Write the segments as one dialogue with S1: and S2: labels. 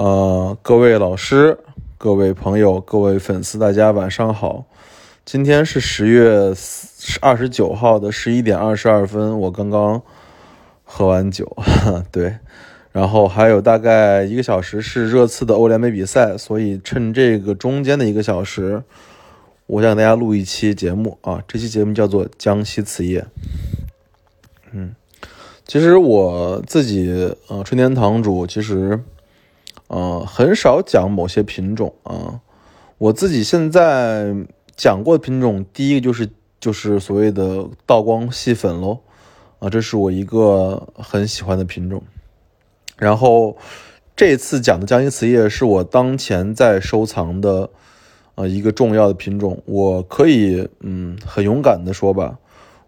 S1: 呃，各位老师、各位朋友、各位粉丝，大家晚上好。今天是十月二十九号的十一点二十二分，我刚刚喝完酒，对，然后还有大概一个小时是热刺的欧联杯比赛，所以趁这个中间的一个小时，我想给大家录一期节目啊。这期节目叫做《江西瓷业》。嗯，其实我自己呃，春天堂主其实。呃，很少讲某些品种啊。我自己现在讲过的品种，第一个就是就是所谓的道光细粉喽，啊，这是我一个很喜欢的品种。然后这次讲的江西瓷业是我当前在收藏的呃一个重要的品种，我可以嗯很勇敢的说吧，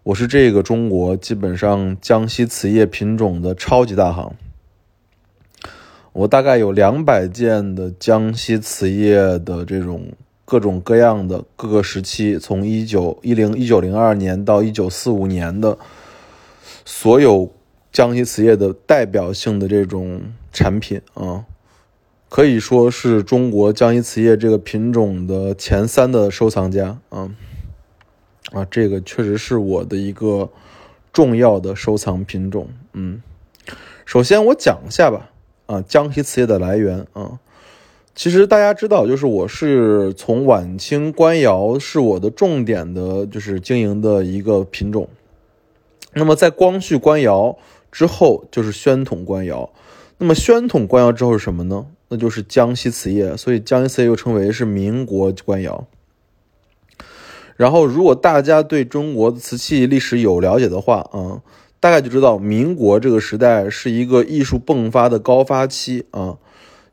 S1: 我是这个中国基本上江西瓷业品种的超级大行。我大概有两百件的江西瓷业的这种各种各样的各个时期，从一九一零一九零二年到一九四五年的所有江西瓷业的代表性的这种产品啊，可以说是中国江西瓷业这个品种的前三的收藏家啊啊，这个确实是我的一个重要的收藏品种。嗯，首先我讲一下吧。啊，江西瓷业的来源啊，其实大家知道，就是我是从晚清官窑是我的重点的，就是经营的一个品种。那么在光绪官窑之后，就是宣统官窑。那么宣统官窑之后是什么呢？那就是江西瓷业。所以江西瓷业又称为是民国官窑。然后，如果大家对中国的瓷器历史有了解的话，啊。大概就知道，民国这个时代是一个艺术迸发的高发期啊，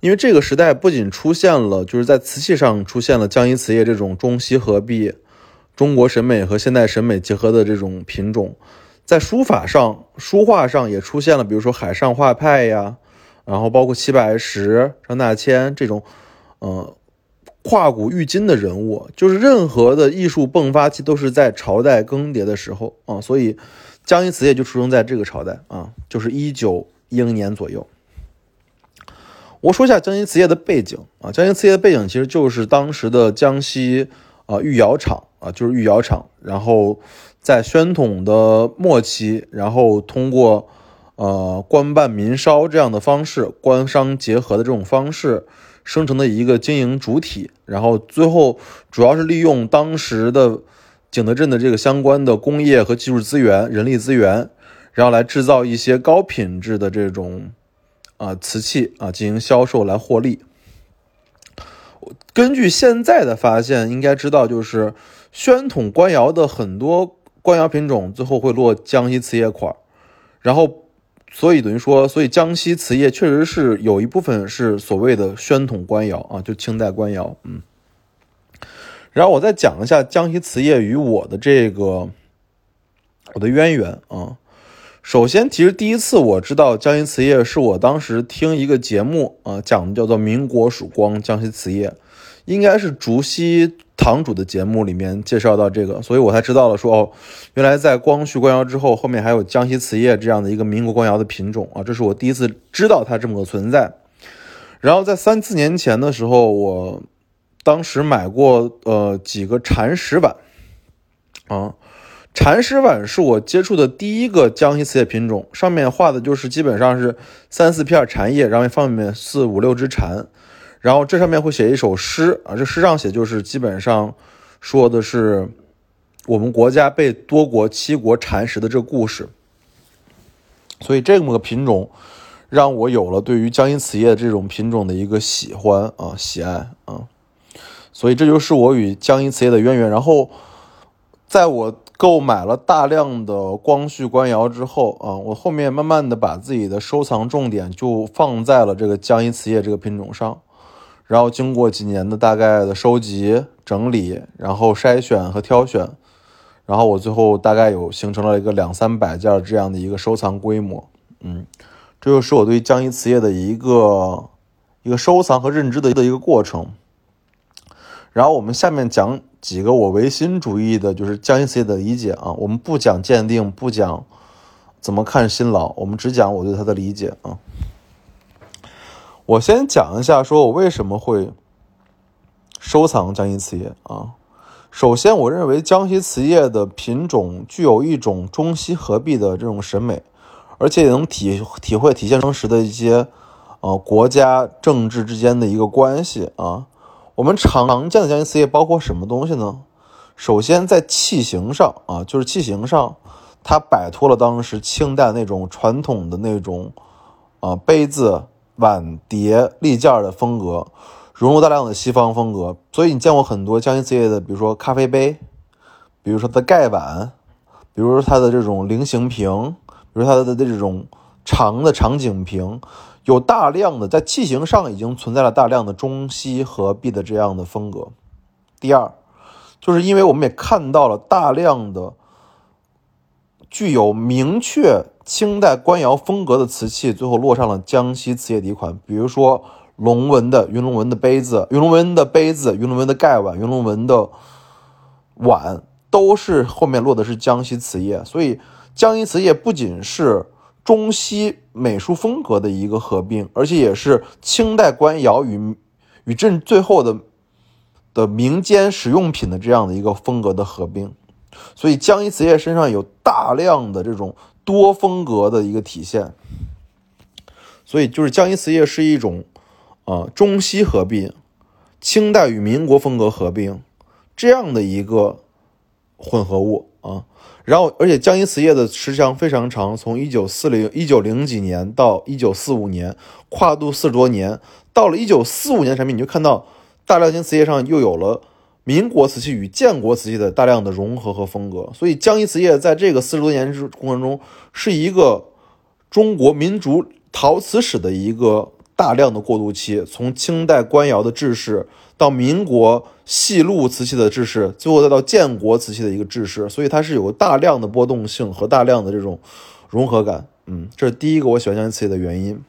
S1: 因为这个时代不仅出现了，就是在瓷器上出现了江阴瓷业这种中西合璧、中国审美和现代审美结合的这种品种，在书法上、书画上也出现了，比如说海上画派呀，然后包括齐白石、张大千这种，呃，跨古御今的人物，就是任何的艺术迸发期都是在朝代更迭的时候啊，所以。江西瓷业就出生在这个朝代啊，就是一九一零年左右。我说一下江西瓷业的背景啊，江西瓷业的背景其实就是当时的江西啊御窑厂啊，就是御窑厂，然后在宣统的末期，然后通过呃官办民烧这样的方式，官商结合的这种方式生成的一个经营主体，然后最后主要是利用当时的。景德镇的这个相关的工业和技术资源、人力资源，然后来制造一些高品质的这种啊瓷器啊进行销售来获利。根据现在的发现，应该知道就是宣统官窑的很多官窑品种最后会落江西瓷业款，然后所以等于说，所以江西瓷业确实是有一部分是所谓的宣统官窑啊，就清代官窑，嗯。然后我再讲一下江西瓷业与我的这个我的渊源啊。首先，其实第一次我知道江西瓷业是我当时听一个节目啊讲的，叫做《民国曙光江西瓷业》，应该是竹溪堂主的节目里面介绍到这个，所以我才知道了说哦，原来在光绪官窑之后，后面还有江西瓷业这样的一个民国官窑的品种啊，这是我第一次知道它这么个存在。然后在三四年前的时候，我。当时买过呃几个蚕石碗，啊，蚕石碗是我接触的第一个江西瓷业品种，上面画的就是基本上是三四片蚕叶，然后放里面四五六只蝉，然后这上面会写一首诗啊，这诗上写就是基本上说的是我们国家被多国七国蚕食的这故事，所以这么个品种让我有了对于江西瓷业这种品种的一个喜欢啊喜爱啊。所以这就是我与江阴瓷业的渊源。然后，在我购买了大量的光绪官窑之后啊，我后面慢慢的把自己的收藏重点就放在了这个江阴瓷业这个品种上。然后经过几年的大概的收集、整理，然后筛选和挑选，然后我最后大概有形成了一个两三百件这样的一个收藏规模。嗯，这就是我对江阴瓷业的一个一个收藏和认知的的一个过程。然后我们下面讲几个我唯心主义的，就是江西瓷业的理解啊。我们不讲鉴定，不讲怎么看新老，我们只讲我对它的理解啊。我先讲一下，说我为什么会收藏江西瓷业啊。首先，我认为江西瓷业的品种具有一种中西合璧的这种审美，而且也能体体会体现当时的一些呃国家政治之间的一个关系啊。我们常见的江西瓷业包括什么东西呢？首先，在器型上啊，就是器型上，它摆脱了当时清代那种传统的那种啊杯子、碗碟、立件的风格。融入大量的西方风格，所以你见过很多江西瓷业的，比如说咖啡杯，比如说它的盖碗，比如说它的这种菱形瓶，比如它的这种长的长颈瓶，有大量的在器型上已经存在了大量的中西合璧的这样的风格。第二，就是因为我们也看到了大量的具有明确清代官窑风格的瓷器，最后落上了江西瓷业底款，比如说。龙纹的云龙纹的杯子，云龙纹的杯子，云龙纹的盖碗，云龙纹的碗，都是后面落的是江西瓷业。所以江西瓷业不仅是中西美术风格的一个合并，而且也是清代官窑与与这最后的的民间实用品的这样的一个风格的合并。所以江西瓷业身上有大量的这种多风格的一个体现。所以就是江西瓷业是一种。啊，中西合并，清代与民国风格合并，这样的一个混合物啊。然后，而且江阴瓷业的时长非常长，从一九四零一九零几年到一九四五年，跨度四十多年。到了一九四五年产品，你就看到大量型瓷业上又有了民国瓷器与建国瓷器的大量的融合和风格。所以，江阴瓷业在这个四十多年之过程中，是一个中国民族陶瓷史的一个。大量的过渡期，从清代官窑的制式到民国细路瓷器的制式，最后再到建国瓷器的一个制式，所以它是有大量的波动性和大量的这种融合感。嗯，这是第一个我喜欢江西瓷业的原因。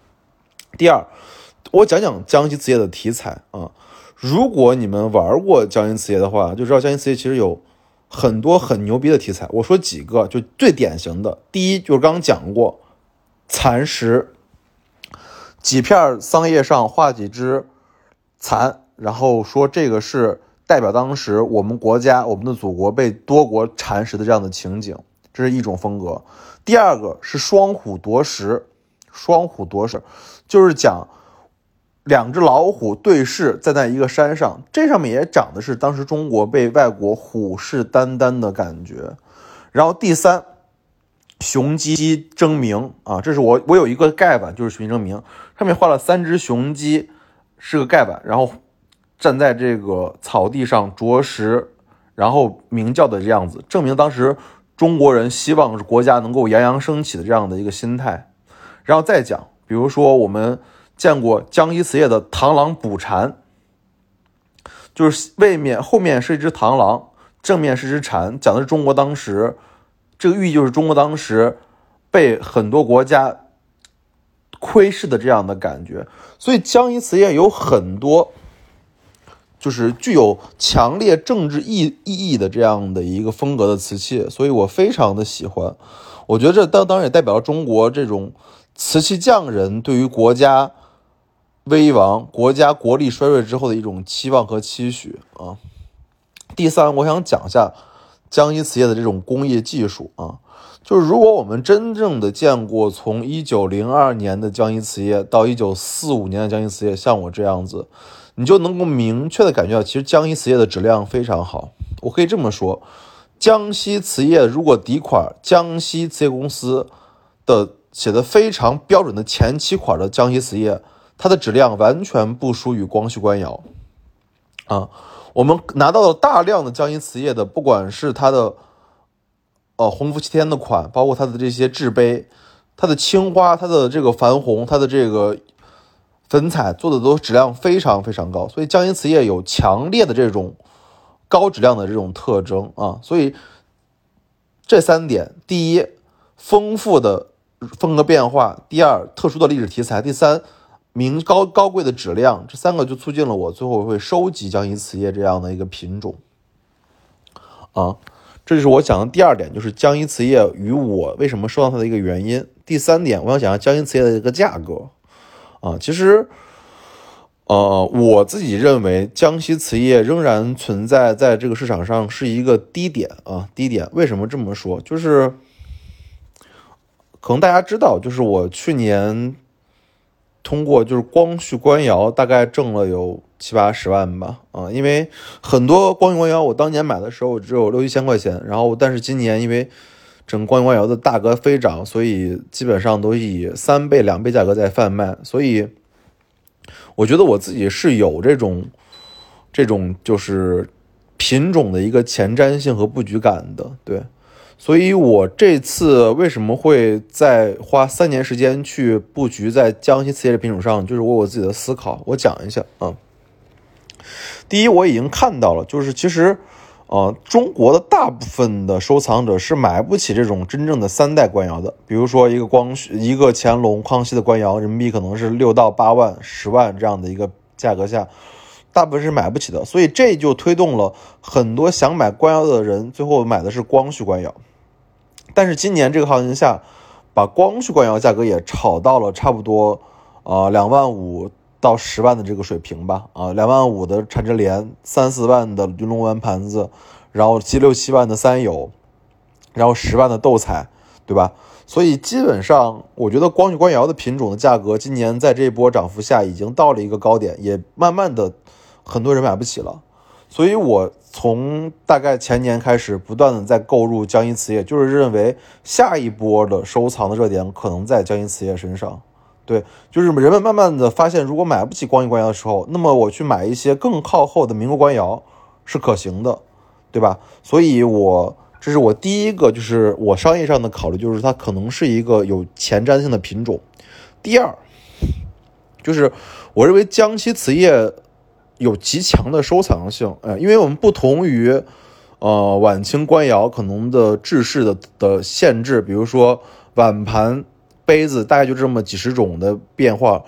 S1: 第二，我讲讲江西瓷业的题材啊。如果你们玩过江西瓷业的话，就知道江西瓷业其实有很多很牛逼的题材。我说几个，就最典型的，第一就是刚讲过蚕石。几片桑叶上画几只蚕，然后说这个是代表当时我们国家、我们的祖国被多国蚕食的这样的情景，这是一种风格。第二个是双虎夺食，双虎夺食就是讲两只老虎对视，在那一个山上，这上面也长的是当时中国被外国虎视眈眈的感觉。然后第三。雄鸡争鸣啊，这是我我有一个盖板，就是雄鸡争鸣，上面画了三只雄鸡，是个盖板，然后站在这个草地上啄食，然后鸣叫的这样子，证明当时中国人希望国家能够洋洋升起的这样的一个心态。然后再讲，比如说我们见过江一瓷业的螳螂捕蝉，就是背面后面是一只螳螂，正面是只蝉，讲的是中国当时。这个寓意就是中国当时被很多国家窥视的这样的感觉，所以江一瓷业有很多就是具有强烈政治意意义的这样的一个风格的瓷器，所以我非常的喜欢。我觉得这当当然也代表了中国这种瓷器匠人对于国家危亡、国家国力衰弱之后的一种期望和期许啊。第三，我想讲一下。江阴瓷业的这种工业技术啊，就是如果我们真正的见过从一九零二年的江阴瓷业到一九四五年的江阴瓷业，像我这样子，你就能够明确的感觉到，其实江西瓷业的质量非常好。我可以这么说，江西瓷业如果底款江西瓷业公司的写的非常标准的前七款的江西瓷业，它的质量完全不输于光绪官窑啊。我们拿到了大量的江西瓷业的，不管是它的，呃，鸿福齐天的款，包括它的这些制杯，它的青花，它的这个矾红，它的这个粉彩做的都质量非常非常高，所以江阴瓷业有强烈的这种高质量的这种特征啊，所以这三点：第一，丰富的风格变化；第二，特殊的历史题材；第三。名高高贵的质量，这三个就促进了我最后会收集江阴瓷业这样的一个品种，啊，这就是我讲的第二点，就是江阴瓷业与我为什么收藏它的一个原因。第三点，我想讲下江阴瓷业的一个价格，啊，其实呃，我自己认为江西瓷业仍然存在在这个市场上是一个低点啊，低点。为什么这么说？就是可能大家知道，就是我去年通过就是光绪官窑大概挣了有七八十万吧，啊，因为很多光绪官窑我当年买的时候只有六七千块钱，然后但是今年因为整光绪官窑的大格飞涨，所以基本上都以三倍、两倍价格在贩卖，所以。我觉得我自己是有这种，这种就是品种的一个前瞻性和布局感的，对，所以我这次为什么会在花三年时间去布局在江西瓷业的品种上，就是我我自己的思考，我讲一下啊。第一，我已经看到了，就是其实。呃，中国的大部分的收藏者是买不起这种真正的三代官窑的。比如说，一个光绪、一个乾隆、康熙的官窑，人民币可能是六到八万、十万这样的一个价格下，大部分是买不起的。所以这就推动了很多想买官窑的人，最后买的是光绪官窑。但是今年这个行情下，把光绪官窑价格也炒到了差不多，呃，两万五。到十万的这个水平吧，啊，两万五的缠枝莲，三四万的云龙湾盘子，然后七六七万的三友，然后十万的斗彩，对吧？所以基本上，我觉得光绪官窑的品种的价格，今年在这一波涨幅下，已经到了一个高点，也慢慢的很多人买不起了。所以我从大概前年开始，不断的在购入江阴瓷业，就是认为下一波的收藏的热点可能在江阴瓷业身上。对，就是人们慢慢的发现，如果买不起光绪官窑的时候，那么我去买一些更靠后的民国官窑是可行的，对吧？所以，我这是我第一个，就是我商业上的考虑，就是它可能是一个有前瞻性的品种。第二，就是我认为江西瓷业有极强的收藏性，呃，因为我们不同于呃晚清官窑可能的制式的的限制，比如说碗盘。杯子大概就这么几十种的变化，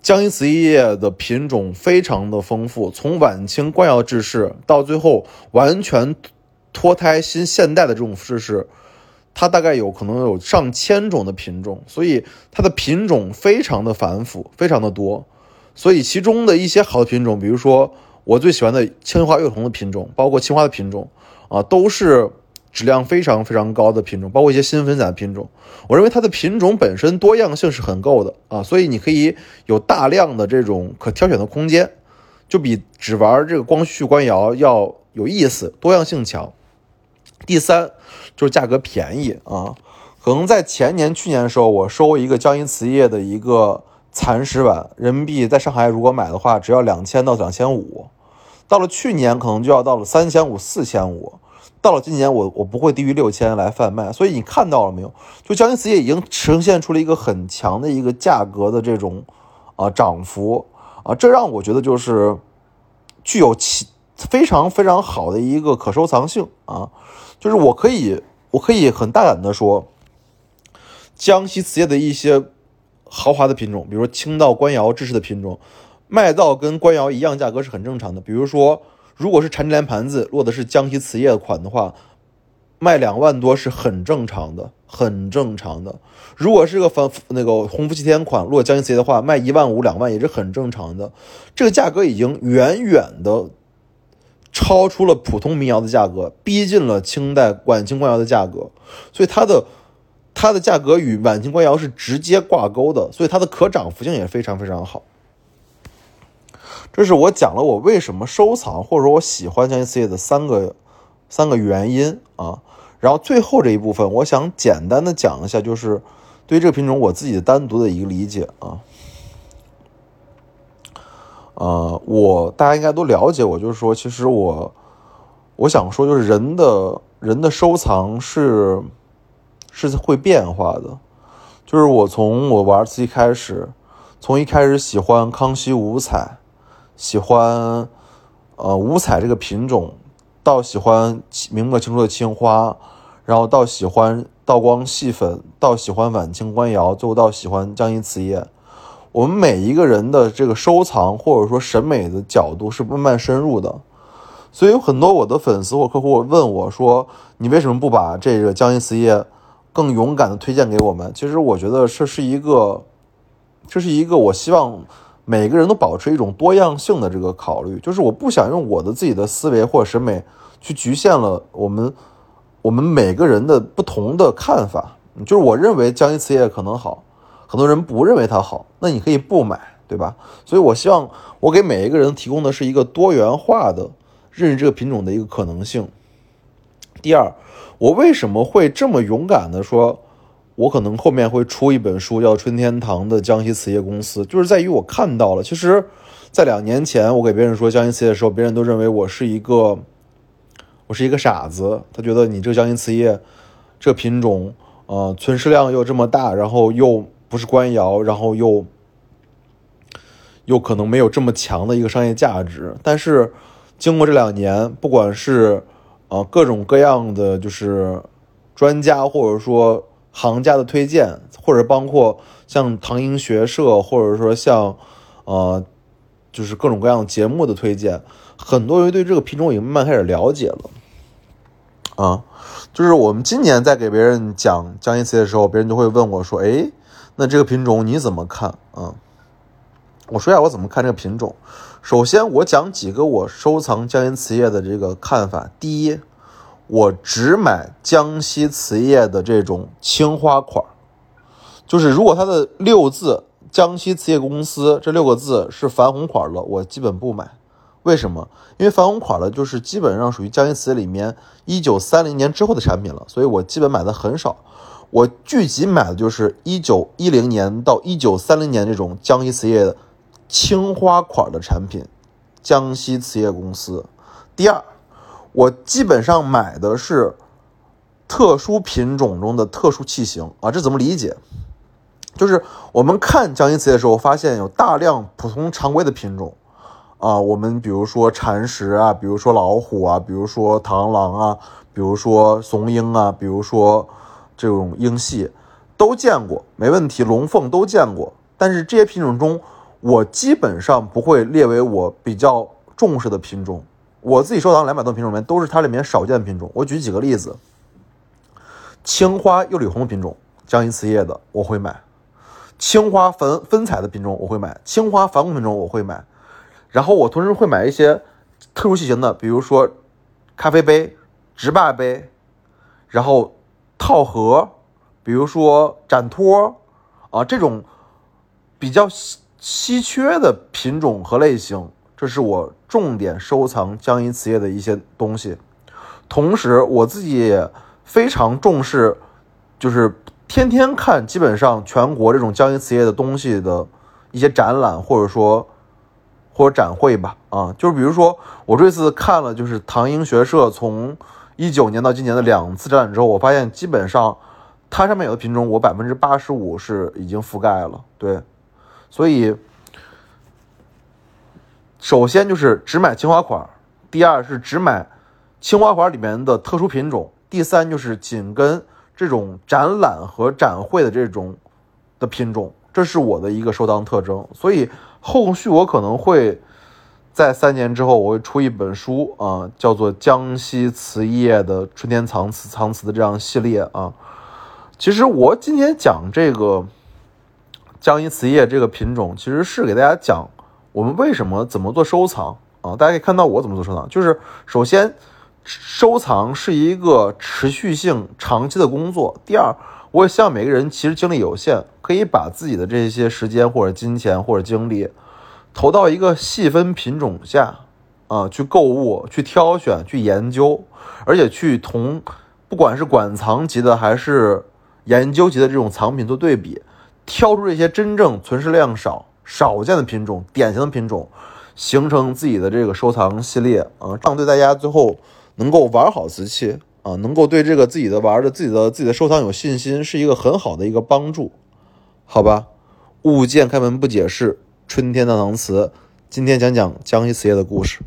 S1: 江阴瓷业的品种非常的丰富，从晚清官窑制式到最后完全脱胎新现代的这种制式，它大概有可能有上千种的品种，所以它的品种非常的繁复，非常的多。所以其中的一些好的品种，比如说我最喜欢的青花釉红的品种，包括青花的品种啊，都是。质量非常非常高的品种，包括一些新分散品种，我认为它的品种本身多样性是很够的啊，所以你可以有大量的这种可挑选的空间，就比只玩这个光绪官窑要有意思，多样性强。第三就是价格便宜啊，可能在前年、去年的时候，我收一个江阴瓷业的一个蚕石碗，人民币在上海如果买的话，只要两千到两千五，到了去年可能就要到了三千五、四千五。到了今年，我我不会低于六千来贩卖，所以你看到了没有？就江阴瓷业已经呈现出了一个很强的一个价格的这种啊涨幅啊，这让我觉得就是具有其非常非常好的一个可收藏性啊，就是我可以我可以很大胆的说，江西瓷业的一些豪华的品种，比如说青道官窑制式的品种，卖到跟官窑一样价格是很正常的，比如说。如果是产值连盘子落的是江西瓷业款的话，卖两万多是很正常的，很正常的。如果是个反那个鸿福齐天款落江西瓷业的话，卖一万五两万也是很正常的。这个价格已经远远的超出了普通民窑的价格，逼近了清代晚清官窑的价格，所以它的它的价格与晚清官窑是直接挂钩的，所以它的可涨幅性也非常非常好。这是我讲了我为什么收藏或者说我喜欢江阴瓷业的三个三个原因啊，然后最后这一部分我想简单的讲一下，就是对这个品种我自己的单独的一个理解啊，呃，我大家应该都了解，我就是说，其实我我想说，就是人的人的收藏是是会变化的，就是我从我玩瓷器开始，从一开始喜欢康熙五彩。喜欢，呃，五彩这个品种，到喜欢明末清初的青花，然后到喜欢道光细粉，到喜欢晚清官窑，最后到喜欢江阴瓷业。我们每一个人的这个收藏或者说审美的角度是慢慢深入的，所以有很多我的粉丝或客户问我说：“你为什么不把这个江阴瓷业更勇敢的推荐给我们？”其实我觉得这是一个，这是一个我希望。每个人都保持一种多样性的这个考虑，就是我不想用我的自己的思维或审美去局限了我们我们每个人的不同的看法。就是我认为江西瓷业可能好，很多人不认为它好，那你可以不买，对吧？所以我希望我给每一个人提供的是一个多元化的认识这个品种的一个可能性。第二，我为什么会这么勇敢的说？我可能后面会出一本书，叫《春天堂的江西瓷业公司》，就是在于我看到了，其实，在两年前我给别人说江西瓷业的时候，别人都认为我是一个，我是一个傻子，他觉得你这个江西瓷业这品种，呃，存世量又这么大，然后又不是官窑，然后又又可能没有这么强的一个商业价值。但是经过这两年，不管是呃各种各样的就是专家，或者说行家的推荐，或者包括像唐英学社，或者说像，呃，就是各种各样节目的推荐，很多人对这个品种已经慢慢开始了解了。啊，就是我们今年在给别人讲江阴瓷的时候，别人就会问我说：“哎，那这个品种你怎么看？”啊，我说一下我怎么看这个品种。首先，我讲几个我收藏江阴瓷业的这个看法。第一。我只买江西瓷业的这种青花款就是如果它的六字“江西瓷业公司”这六个字是矾红款的，我基本不买。为什么？因为矾红款的，就是基本上属于江西瓷业里面一九三零年之后的产品了，所以我基本买的很少。我聚集买的就是一九一零年到一九三零年这种江西瓷业的青花款的产品，江西瓷业公司。第二。我基本上买的是特殊品种中的特殊器型啊，这怎么理解？就是我们看江阴瓷的时候，发现有大量普通常规的品种啊，我们比如说蚕食啊，比如说老虎啊，比如说螳螂啊，比如说松鹰啊，比如说这种鹰系都见过，没问题，龙凤都见过。但是这些品种中，我基本上不会列为我比较重视的品种。我自己收藏两百多品种里面，都是它里面少见的品种。我举几个例子：青花釉里红品种，江阴瓷业的我会买；青花粉粉彩的品种我会买；青花矾红品种我会买。然后我同时会买一些特殊器型的，比如说咖啡杯、直把杯，然后套盒，比如说展托啊这种比较稀稀缺的品种和类型。这是我重点收藏江阴瓷业的一些东西，同时我自己也非常重视，就是天天看基本上全国这种江阴瓷业的东西的一些展览，或者说或者展会吧，啊，就是比如说我这次看了就是唐英学社从一九年到今年的两次展览之后，我发现基本上它上面有的品种我百分之八十五是已经覆盖了，对，所以。首先就是只买青花款，第二是只买青花款里面的特殊品种，第三就是紧跟这种展览和展会的这种的品种，这是我的一个收藏特征。所以后续我可能会在三年之后，我会出一本书啊，叫做《江西瓷业的春天藏瓷藏瓷的这样系列啊。其实我今天讲这个江西瓷业这个品种，其实是给大家讲。我们为什么怎么做收藏啊？大家可以看到我怎么做收藏，就是首先，收藏是一个持续性、长期的工作。第二，我也希望每个人其实精力有限，可以把自己的这些时间或者金钱或者精力，投到一个细分品种下，啊，去购物、去挑选、去研究，而且去同不管是馆藏级的还是研究级的这种藏品做对比，挑出这些真正存世量少。少见的品种，典型的品种，形成自己的这个收藏系列啊，这样对大家最后能够玩好瓷器啊，能够对这个自己的玩的自己的自己的收藏有信心，是一个很好的一个帮助，好吧？物件开门不解释，春天的搪瓷，今天讲讲江西瓷业的故事。